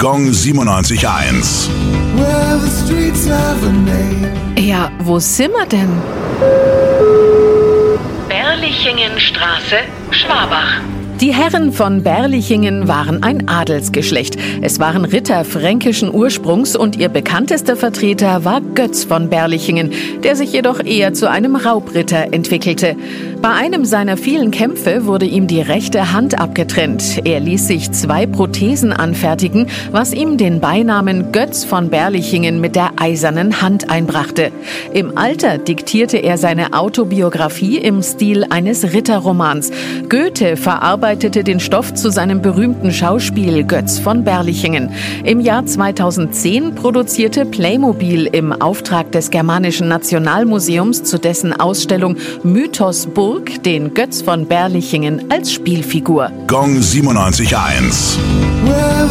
Gong 97.1. Well, the streets have a name. Ja, wo sind wir denn? Berlichingenstraße, Schwabach. Die Herren von Berlichingen waren ein Adelsgeschlecht. Es waren Ritter fränkischen Ursprungs und ihr bekanntester Vertreter war Götz von Berlichingen, der sich jedoch eher zu einem Raubritter entwickelte. Bei einem seiner vielen Kämpfe wurde ihm die rechte Hand abgetrennt. Er ließ sich zwei Prothesen anfertigen, was ihm den Beinamen Götz von Berlichingen mit der eisernen Hand einbrachte. Im Alter diktierte er seine Autobiografie im Stil eines Ritterromans. Goethe verarbeitete den Stoff zu seinem berühmten Schauspiel Götz von Berlichingen. Im Jahr 2010 produzierte Playmobil im Auftrag des Germanischen Nationalmuseums zu dessen Ausstellung Mythos Burg den Götz von Berlichingen als Spielfigur. Gong 97.1. Well,